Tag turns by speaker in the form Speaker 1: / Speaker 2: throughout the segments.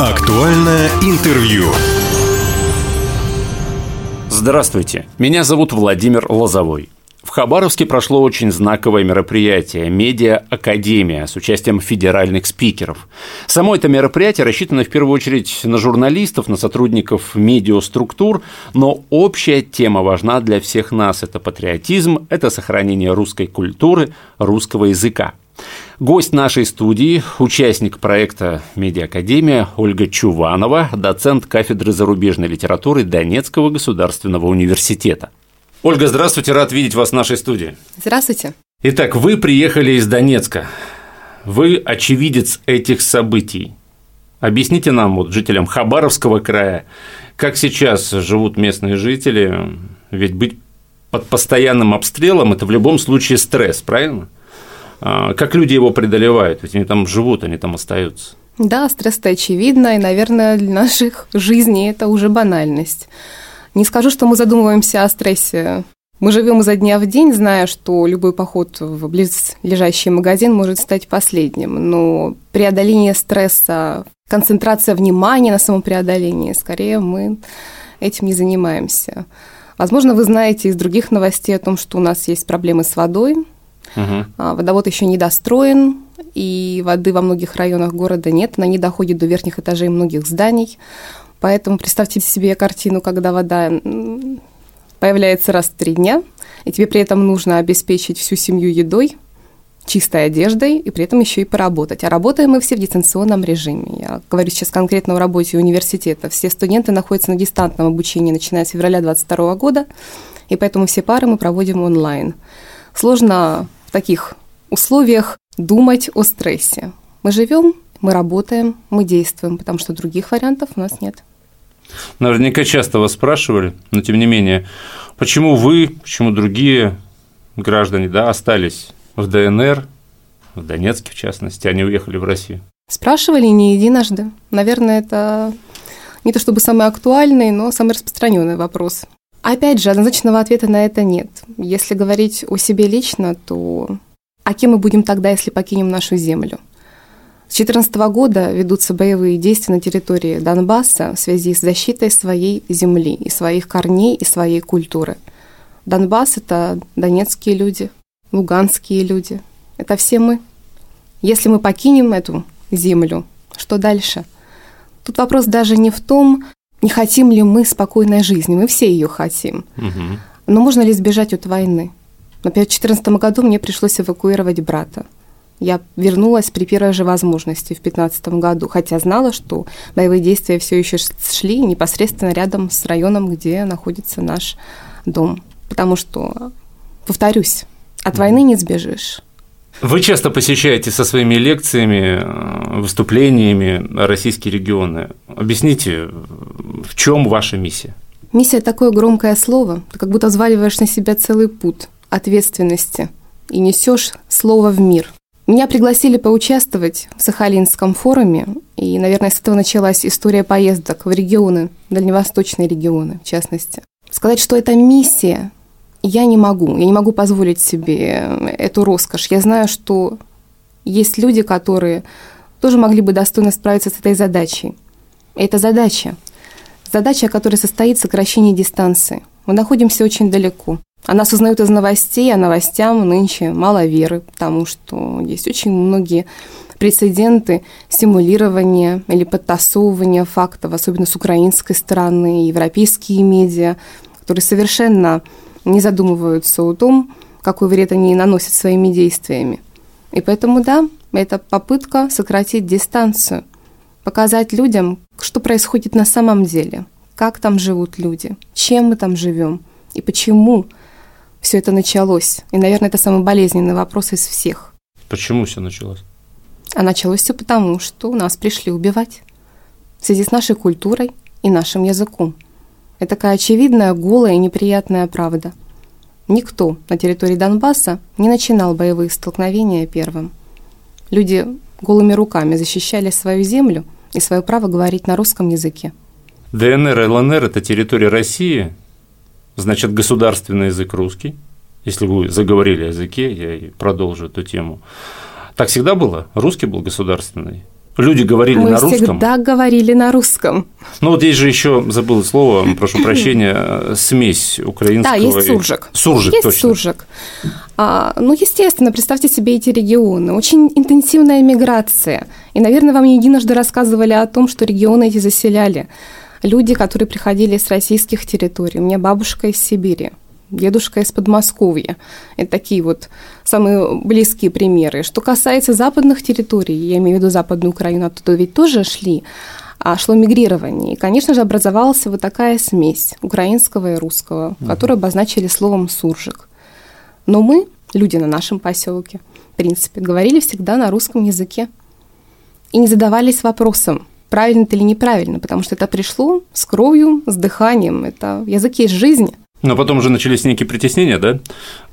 Speaker 1: Актуальное интервью.
Speaker 2: Здравствуйте, меня зовут Владимир Лозовой. В Хабаровске прошло очень знаковое мероприятие – «Медиа-академия» с участием федеральных спикеров. Само это мероприятие рассчитано в первую очередь на журналистов, на сотрудников медиаструктур, но общая тема важна для всех нас – это патриотизм, это сохранение русской культуры, русского языка. Гость нашей студии, участник проекта «Медиакадемия» Ольга Чуванова, доцент кафедры зарубежной литературы Донецкого государственного университета. Ольга, здравствуйте, рад видеть вас в нашей студии.
Speaker 3: Здравствуйте.
Speaker 2: Итак, вы приехали из Донецка. Вы очевидец этих событий. Объясните нам, вот, жителям Хабаровского края, как сейчас живут местные жители, ведь быть под постоянным обстрелом – это в любом случае стресс, правильно? А, как люди его преодолевают? Ведь они там живут, они там остаются.
Speaker 3: Да, стресс-то очевидно, и, наверное, для наших жизней это уже банальность. Не скажу, что мы задумываемся о стрессе. Мы живем изо дня в день, зная, что любой поход в близлежащий магазин может стать последним. Но преодоление стресса, концентрация внимания на самопреодолении, скорее мы этим не занимаемся. Возможно, вы знаете из других новостей о том, что у нас есть проблемы с водой, Угу. Водовод еще не достроен, и воды во многих районах города нет, она не доходит до верхних этажей многих зданий. Поэтому представьте себе картину, когда вода появляется раз в три дня, и тебе при этом нужно обеспечить всю семью едой, чистой одеждой и при этом еще и поработать. А работаем мы все в дистанционном режиме. Я говорю сейчас конкретно о работе университета. Все студенты находятся на дистантном обучении, начиная с февраля 2022 года, и поэтому все пары мы проводим онлайн. Сложно в таких условиях думать о стрессе. Мы живем, мы работаем, мы действуем, потому что других вариантов у нас нет.
Speaker 2: Наверняка часто вас спрашивали, но тем не менее, почему вы, почему другие граждане да, остались в ДНР, в Донецке в частности, они уехали в Россию?
Speaker 3: Спрашивали не единожды. Наверное, это не то чтобы самый актуальный, но самый распространенный вопрос. Опять же, однозначного ответа на это нет. Если говорить о себе лично, то а кем мы будем тогда, если покинем нашу землю? С 2014 года ведутся боевые действия на территории Донбасса в связи с защитой своей земли и своих корней и своей культуры. Донбасс – это донецкие люди, луганские люди. Это все мы. Если мы покинем эту землю, что дальше? Тут вопрос даже не в том, не хотим ли мы спокойной жизни? Мы все ее хотим. Угу. Но можно ли избежать от войны? Например, в 2014 году мне пришлось эвакуировать брата. Я вернулась при первой же возможности в 2015 году, хотя знала, что боевые действия все еще шли непосредственно рядом с районом, где находится наш дом. Потому что, повторюсь, от войны не сбежишь.
Speaker 2: Вы часто посещаете со своими лекциями, э, выступлениями российские регионы. Объясните, в чем ваша миссия?
Speaker 3: Миссия – такое громкое слово, ты как будто взваливаешь на себя целый путь ответственности и несешь слово в мир. Меня пригласили поучаствовать в Сахалинском форуме, и, наверное, с этого началась история поездок в регионы, дальневосточные регионы, в частности. Сказать, что это миссия, я не могу. Я не могу позволить себе эту роскошь. Я знаю, что есть люди, которые тоже могли бы достойно справиться с этой задачей. И это задача. Задача, которая состоит в сокращении дистанции. Мы находимся очень далеко. А нас узнают из новостей, а новостям нынче мало веры, потому что есть очень многие прецеденты симулирования или подтасовывания фактов, особенно с украинской стороны, европейские медиа, которые совершенно не задумываются о том, какой вред они наносят своими действиями. И поэтому, да, это попытка сократить дистанцию, показать людям, что происходит на самом деле, как там живут люди, чем мы там живем и почему все это началось. И, наверное, это самый болезненный вопрос из всех.
Speaker 2: Почему все началось?
Speaker 3: А началось все потому, что нас пришли убивать в связи с нашей культурой и нашим языком. Это такая очевидная, голая и неприятная правда. Никто на территории Донбасса не начинал боевые столкновения первым. Люди голыми руками защищали свою землю и свое право говорить на русском языке.
Speaker 2: ДНР и ЛНР – это территория России, значит, государственный язык русский. Если вы заговорили о языке, я продолжу эту тему. Так всегда было? Русский был государственный? Люди говорили
Speaker 3: Мы
Speaker 2: на русском?
Speaker 3: всегда говорили на русском.
Speaker 2: Ну вот здесь же еще забыл слово, прошу прощения, смесь украинского.
Speaker 3: Да, есть
Speaker 2: и-
Speaker 3: суржик.
Speaker 2: Суржик,
Speaker 3: есть
Speaker 2: точно.
Speaker 3: суржик. А, ну, естественно, представьте себе эти регионы. Очень интенсивная миграция. И, наверное, вам не единожды рассказывали о том, что регионы эти заселяли. Люди, которые приходили с российских территорий. У меня бабушка из Сибири, дедушка из Подмосковья. Это такие вот самые близкие примеры. Что касается западных территорий, я имею в виду Западную Украину, оттуда ведь тоже шли, а шло мигрирование. И, конечно же, образовалась вот такая смесь украинского и русского, которую обозначили словом «суржик». Но мы, люди на нашем поселке, в принципе, говорили всегда на русском языке. И не задавались вопросом, правильно это или неправильно, потому что это пришло с кровью, с дыханием. Это язык есть жизнь.
Speaker 2: Но потом уже начались некие притеснения, да,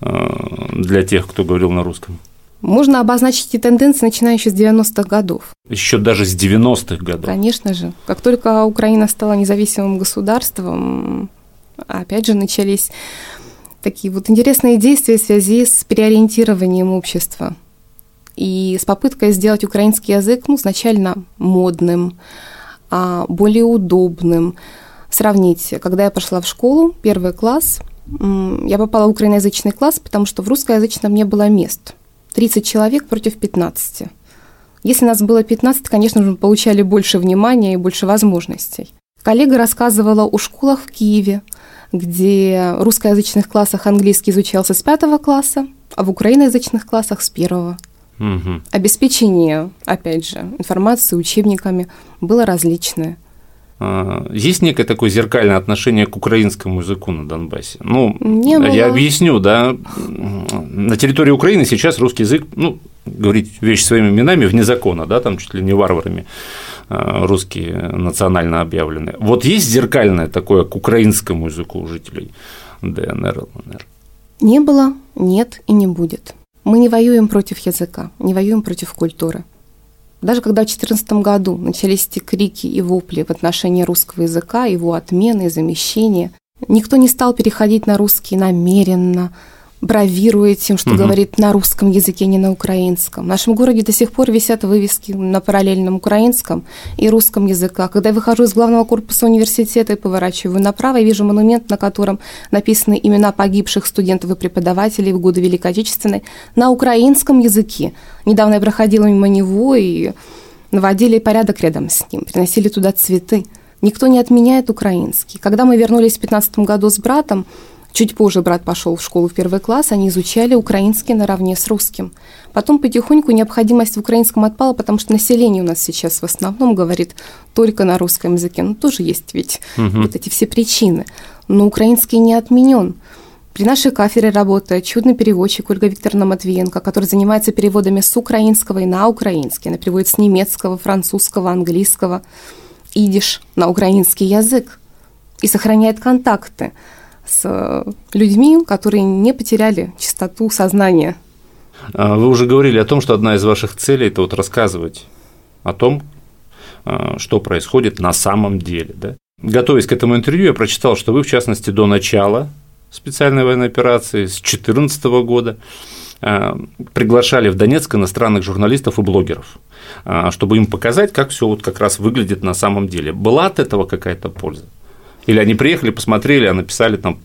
Speaker 2: э, для тех, кто говорил на русском.
Speaker 3: Можно обозначить эти тенденции, начиная еще с 90-х годов.
Speaker 2: Еще даже с 90-х годов.
Speaker 3: Конечно же. Как только Украина стала независимым государством, опять же начались такие вот интересные действия в связи с переориентированием общества и с попыткой сделать украинский язык ну, изначально модным, а, более удобным. Сравнить, когда я пошла в школу, первый класс, я попала в украиноязычный класс, потому что в русскоязычном не было мест. 30 человек против 15. Если нас было 15, конечно же, мы получали больше внимания и больше возможностей. Коллега рассказывала о школах в Киеве, где в русскоязычных классах английский изучался с пятого класса, а в украиноязычных классах с первого.
Speaker 2: Мгм.
Speaker 3: Обеспечение, опять же, информацией, учебниками было различное.
Speaker 2: А, Есть некое такое зеркальное отношение к украинскому языку на Донбассе. Ну,
Speaker 3: Не было.
Speaker 2: я объясню, да. На территории Украины сейчас русский язык, ну, говорить вещи своими именами вне закона, да, там чуть ли не варварами а, русские национально объявлены. Вот есть зеркальное такое к украинскому языку у жителей ДНР, ЛНР?
Speaker 3: Не было, нет и не будет. Мы не воюем против языка, не воюем против культуры. Даже когда в 2014 году начались эти крики и вопли в отношении русского языка, его отмены и замещения, никто не стал переходить на русский намеренно, бравируя тем, что
Speaker 2: Мгм.
Speaker 3: говорит на русском языке, не на украинском. В нашем городе до сих пор висят вывески на параллельном украинском и русском языках. Когда я выхожу из главного корпуса университета и поворачиваю направо, я вижу монумент, на котором написаны имена погибших студентов и преподавателей в годы Великой Отечественной на украинском языке. Недавно я проходила мимо него и наводили порядок рядом с ним, приносили туда цветы. Никто не отменяет украинский. Когда мы вернулись в 2015 году с братом, чуть позже брат пошел в школу в первый класс, они изучали украинский наравне с русским. Потом потихоньку необходимость в украинском отпала, потому что население у нас сейчас в основном говорит только на русском языке. Ну, тоже есть ведь вот эти все причины. Но украинский не отменен. При нашей кафедре работает чудный переводчик Ольга Викторовна Матвиенко, который занимается переводами с украинского и на украинский. Она переводит с немецкого, французского, английского, идиш на украинский язык и сохраняет контакты с э, людьми, которые не потеряли чистоту сознания.
Speaker 2: А, Вы уже говорили о том, что одна из ваших целей – это вот рассказывать о том, а, что происходит на самом деле. Да? Готовясь к этому интервью, я прочитал, что вы, в частности, до начала специальной военной операции с 2014 года а, приглашали в Донецк иностранных журналистов и блогеров, чтобы им показать, как все вот как раз выглядит на самом деле. Была от этого какая-то польза? Или они приехали, посмотрели, а написали там,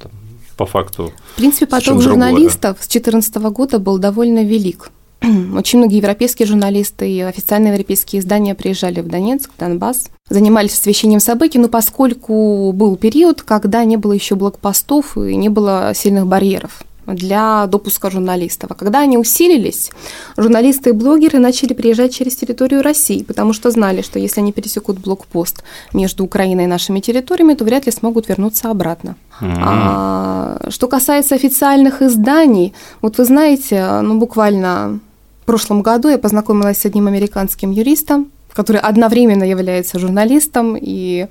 Speaker 2: по факту
Speaker 3: В принципе, поток журналистов с 2014 года был довольно велик. Очень многие европейские журналисты и официальные европейские издания приезжали в Донецк, в Донбасс, занимались освещением событий, но поскольку был период, когда не было еще блокпостов и не было сильных барьеров для допуска журналистов. А когда они усилились, журналисты и блогеры начали приезжать через территорию России, потому что знали, что если они пересекут блокпост между Украиной и нашими территориями, то вряд ли смогут вернуться обратно. А, что касается официальных изданий, вот вы знаете, ну буквально в прошлом году я познакомилась с одним американским юристом, который одновременно является журналистом и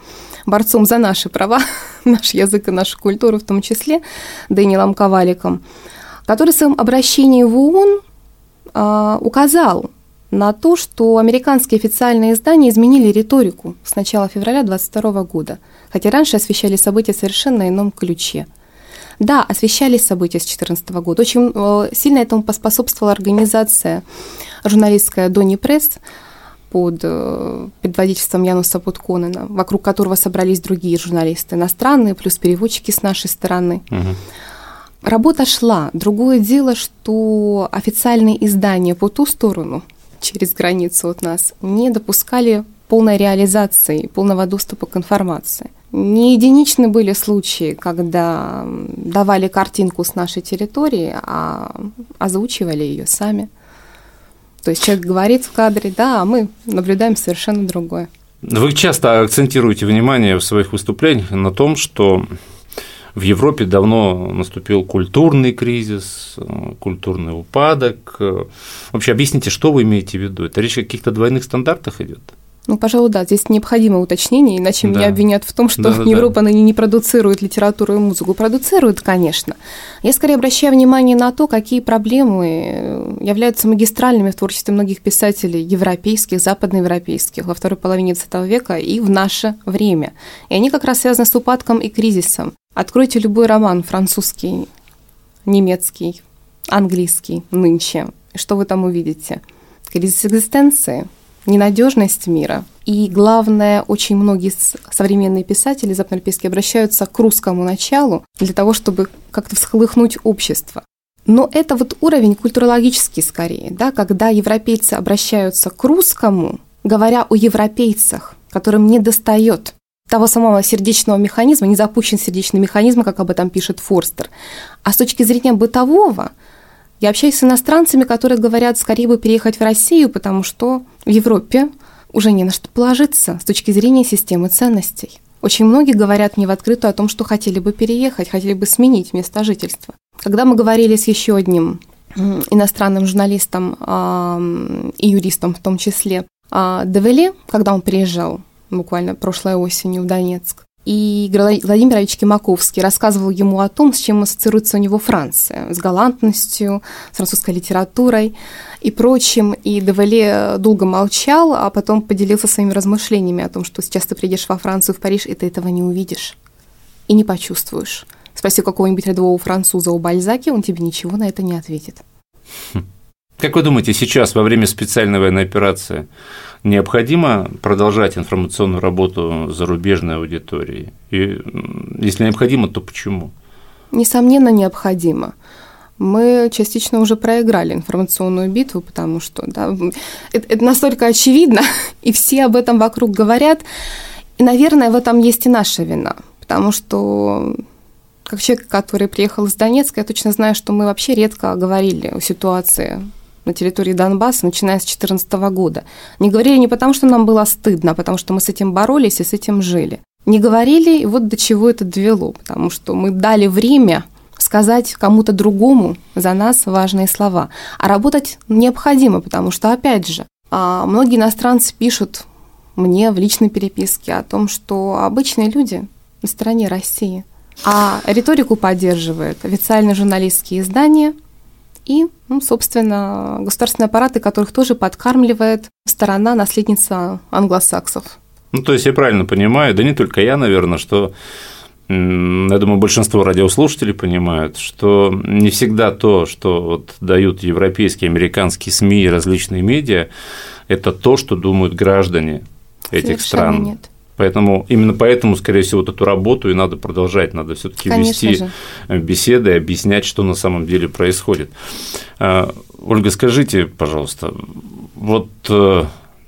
Speaker 3: борцом за наши права, наш язык и нашу культуру в том числе, Дэниелом Коваликом, который в своем обращении в ООН а, указал на то, что американские официальные издания изменили риторику с начала февраля 2022 года, хотя раньше освещали события совершенно ином ключе. Да, освещались события с 2014 года. Очень э, сильно этому поспособствовала организация журналистская Дони Пресс, под э, предводительством Януса Путконена, вокруг которого собрались другие журналисты иностранные, плюс переводчики с нашей стороны. Угу. Работа шла. Другое дело, что официальные издания по ту сторону, через границу от нас, не допускали полной реализации, полного доступа к информации. Не единичны были случаи, когда давали картинку с нашей территории, а озвучивали ее сами. То есть человек говорит в кадре, да, а мы наблюдаем совершенно другое.
Speaker 2: Вы часто акцентируете внимание в своих выступлениях на том, что в Европе давно наступил культурный кризис, культурный упадок. Вообще объясните, что вы имеете в виду? Это речь о каких-то двойных стандартах идет?
Speaker 3: Ну, пожалуй, да, здесь необходимо уточнение, иначе да. меня обвинят в том, что да, Европа да. не продуцирует литературу и музыку. Продуцирует, конечно. Я скорее обращаю внимание на то, какие проблемы являются магистральными в творчестве многих писателей европейских, западноевропейских во второй половине XX века и в наше время. И они как раз связаны с упадком и кризисом. Откройте любой роман французский, немецкий, английский нынче. Что вы там увидите? Кризис экзистенции – ненадежность мира. И главное, очень многие современные писатели западноевропейские обращаются к русскому началу для того, чтобы как-то всколыхнуть общество. Но это вот уровень культурологический скорее, да, когда европейцы обращаются к русскому, говоря о европейцах, которым не достает того самого сердечного механизма, не запущен сердечный механизм, как об этом пишет Форстер. А с точки зрения бытового, я общаюсь с иностранцами, которые говорят, скорее бы переехать в Россию, потому что в Европе уже не на что положиться с точки зрения системы ценностей. Очень многие говорят мне в открытую о том, что хотели бы переехать, хотели бы сменить место жительства. Когда мы говорили с еще одним иностранным журналистом и юристом в том числе, а, Девели, когда он приезжал буквально прошлой осенью в Донецк, и Владимир Ильич Кимаковский рассказывал ему о том, с чем ассоциируется у него Франция, с галантностью, с французской литературой и прочим. И Девале долго молчал, а потом поделился своими размышлениями о том, что сейчас ты приедешь во Францию, в Париж, и ты этого не увидишь и не почувствуешь. Спроси какого-нибудь рядового француза о Бальзаке, он тебе ничего на это не ответит.
Speaker 2: Хм. Как вы думаете, сейчас во время специальной военной операции необходимо продолжать информационную работу зарубежной аудитории? И если необходимо, то почему?
Speaker 3: Несомненно, необходимо. Мы частично уже проиграли информационную битву, потому что да, это, это настолько очевидно, и все об этом вокруг говорят. И, наверное, в этом есть и наша вина, потому что как человек, который приехал из Донецка, я точно знаю, что мы вообще редко говорили о ситуации на территории Донбасса, начиная с 2014 года. Не говорили не потому, что нам было стыдно, а потому что мы с этим боролись и с этим жили. Не говорили, и вот до чего это довело, потому что мы дали время сказать кому-то другому за нас важные слова. А работать необходимо, потому что, опять же, а, многие иностранцы пишут мне в личной переписке о том, что обычные люди на стороне России. А риторику поддерживают официальные журналистские издания – и, ну, собственно, государственные аппараты, которых тоже подкармливает сторона наследница англосаксов.
Speaker 2: Ну, то есть я правильно понимаю, да не только я, наверное, что я думаю, большинство радиослушателей понимают, что не всегда то, что вот дают европейские, американские СМИ и различные медиа, это то, что думают граждане этих Совершенно стран. Нет. Поэтому именно поэтому, скорее всего, вот эту работу и надо продолжать, надо все-таки вести же. беседы, объяснять, что на самом деле происходит. А, Ольга, скажите, пожалуйста, вот э,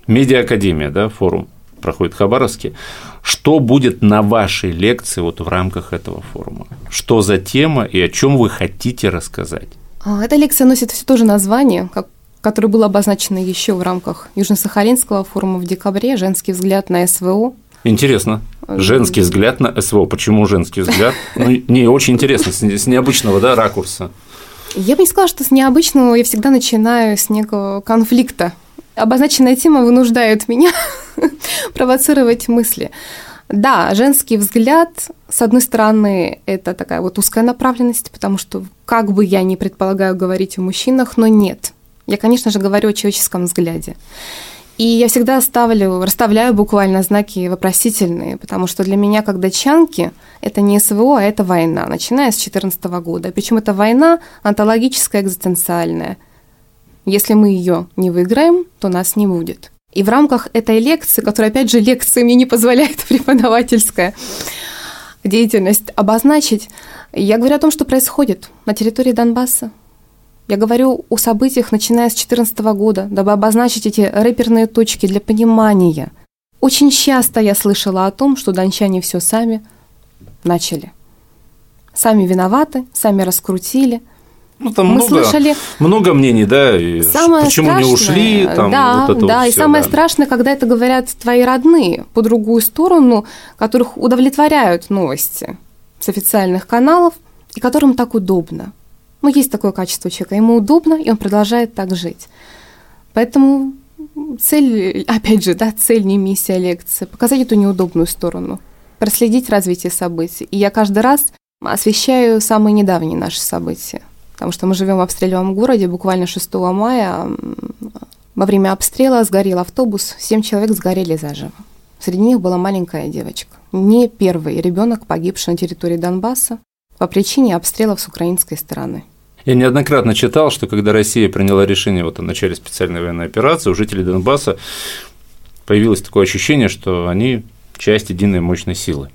Speaker 2: медиаакадемия, да, форум проходит в Хабаровске. Что будет на вашей лекции вот в рамках этого форума? Что за тема и о чем вы хотите рассказать?
Speaker 3: А, эта лекция носит все то же название, как которое было обозначено еще в рамках Южно-Сахалинского форума в декабре «Женский взгляд на СВО»,
Speaker 2: Интересно. Женский взгляд на СВО. Почему женский взгляд? Ну, не очень интересно, с необычного да, ракурса.
Speaker 3: Я бы не сказала, что с необычного я всегда начинаю с некого конфликта. Обозначенная тема вынуждает меня провоцировать мысли. Да, женский взгляд, с одной стороны, это такая вот узкая направленность, потому что как бы я ни предполагаю говорить о мужчинах, но нет. Я, конечно же, говорю о человеческом взгляде. И я всегда ставлю, расставляю буквально знаки вопросительные, потому что для меня, как датчанки, это не СВО, а это война, начиная с 2014 года. Причем это война онтологическая, экзистенциальная. Если мы ее не выиграем, то нас не будет. И в рамках этой лекции, которая, опять же, лекция мне не позволяет преподавательская деятельность обозначить, я говорю о том, что происходит на территории Донбасса. Я говорю о событиях, начиная с 2014 года, дабы обозначить эти рэперные точки для понимания. Очень часто я слышала о том, что дончане все сами начали. Сами виноваты, сами раскрутили –
Speaker 2: ну, там Мы много, слышали много мнений, да, и
Speaker 3: самое почему страшное, не ушли, там, да, вот это да, вот и все, самое да. страшное, когда это говорят твои родные по другую сторону, которых удовлетворяют новости с официальных каналов и которым так удобно. Ну, есть такое качество человека, ему удобно, и он продолжает так жить. Поэтому цель, опять же, да, цель не миссия лекции, показать эту неудобную сторону, проследить развитие событий. И я каждый раз освещаю самые недавние наши события потому что мы живем в обстреливаемом городе. Буквально 6 мая во время обстрела сгорел автобус, семь человек сгорели заживо. Среди них была маленькая девочка. Не первый ребенок, погибший на территории Донбасса по причине обстрелов с украинской стороны.
Speaker 2: Я неоднократно читал, что когда Россия приняла решение вот о начале специальной военной операции, у жителей Донбасса появилось такое ощущение, что они часть единой мощной силы.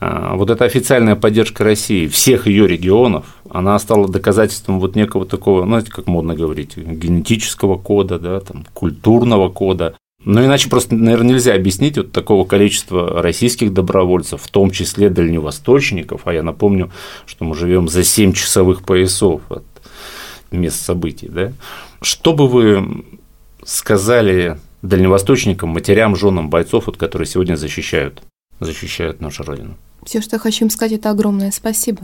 Speaker 2: А, вот эта официальная поддержка России всех ее регионов, она стала доказательством вот некого такого, знаете, как модно говорить, генетического кода, да, там, культурного кода. Но иначе просто, наверное, нельзя объяснить вот такого количества российских добровольцев, в том числе дальневосточников, а я напомню, что мы живем за 7 часовых поясов от мест событий, да. Что бы вы сказали дальневосточникам, матерям, женам бойцов, вот, которые сегодня защищают, защищают нашу Родину?
Speaker 3: Все, что я хочу им сказать, это огромное спасибо.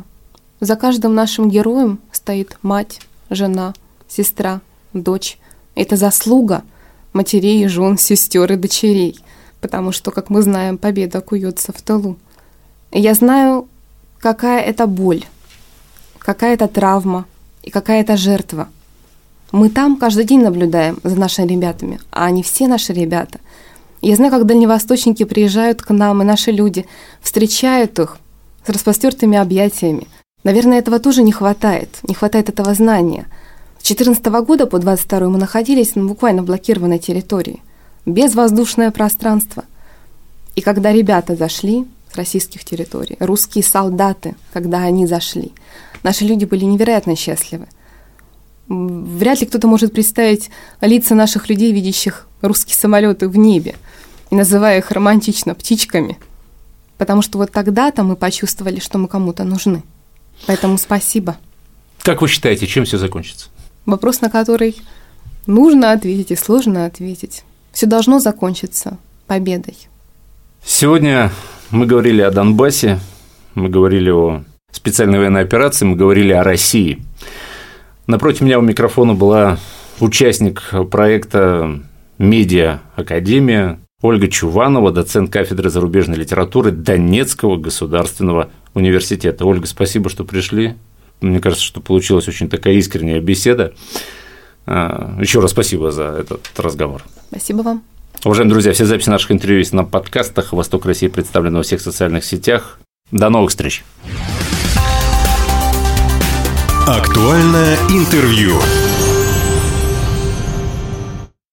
Speaker 3: За каждым нашим героем стоит мать, жена, сестра, дочь. Это заслуга матерей, жен, сестер и дочерей, потому что, как мы знаем, победа куется в тылу. Я знаю, какая это боль, какая это травма и какая это жертва. Мы там каждый день наблюдаем за нашими ребятами, а они все наши ребята – я знаю, как дальневосточники приезжают к нам, и наши люди встречают их с распростертыми объятиями. Наверное, этого тоже не хватает, не хватает этого знания. С 2014 года по 22 мы находились на буквально блокированной территории, без воздушное пространство. И когда ребята зашли с российских территорий, русские солдаты, когда они зашли, наши люди были невероятно счастливы. Вряд ли кто-то может представить лица наших людей, видящих русские самолеты в небе – и называя их романтично птичками, потому что вот тогда-то мы почувствовали, что мы кому-то нужны. Поэтому спасибо.
Speaker 2: Как вы считаете, чем все закончится?
Speaker 3: Вопрос, на который нужно ответить и сложно ответить. Все должно закончиться победой.
Speaker 2: Сегодня мы говорили о Донбассе, мы говорили о специальной военной операции, мы говорили о России. Напротив меня у микрофона была участник проекта «Медиа Академия», Ольга Чуванова, доцент кафедры зарубежной литературы Донецкого государственного университета. Ольга, спасибо, что пришли. Мне кажется, что получилась очень такая искренняя беседа. А, Еще раз спасибо за этот разговор.
Speaker 3: Спасибо вам.
Speaker 2: Уважаемые друзья, все записи наших интервью есть на подкастах. «Восток России» представлены во всех социальных сетях. До новых встреч.
Speaker 1: Актуальное интервью.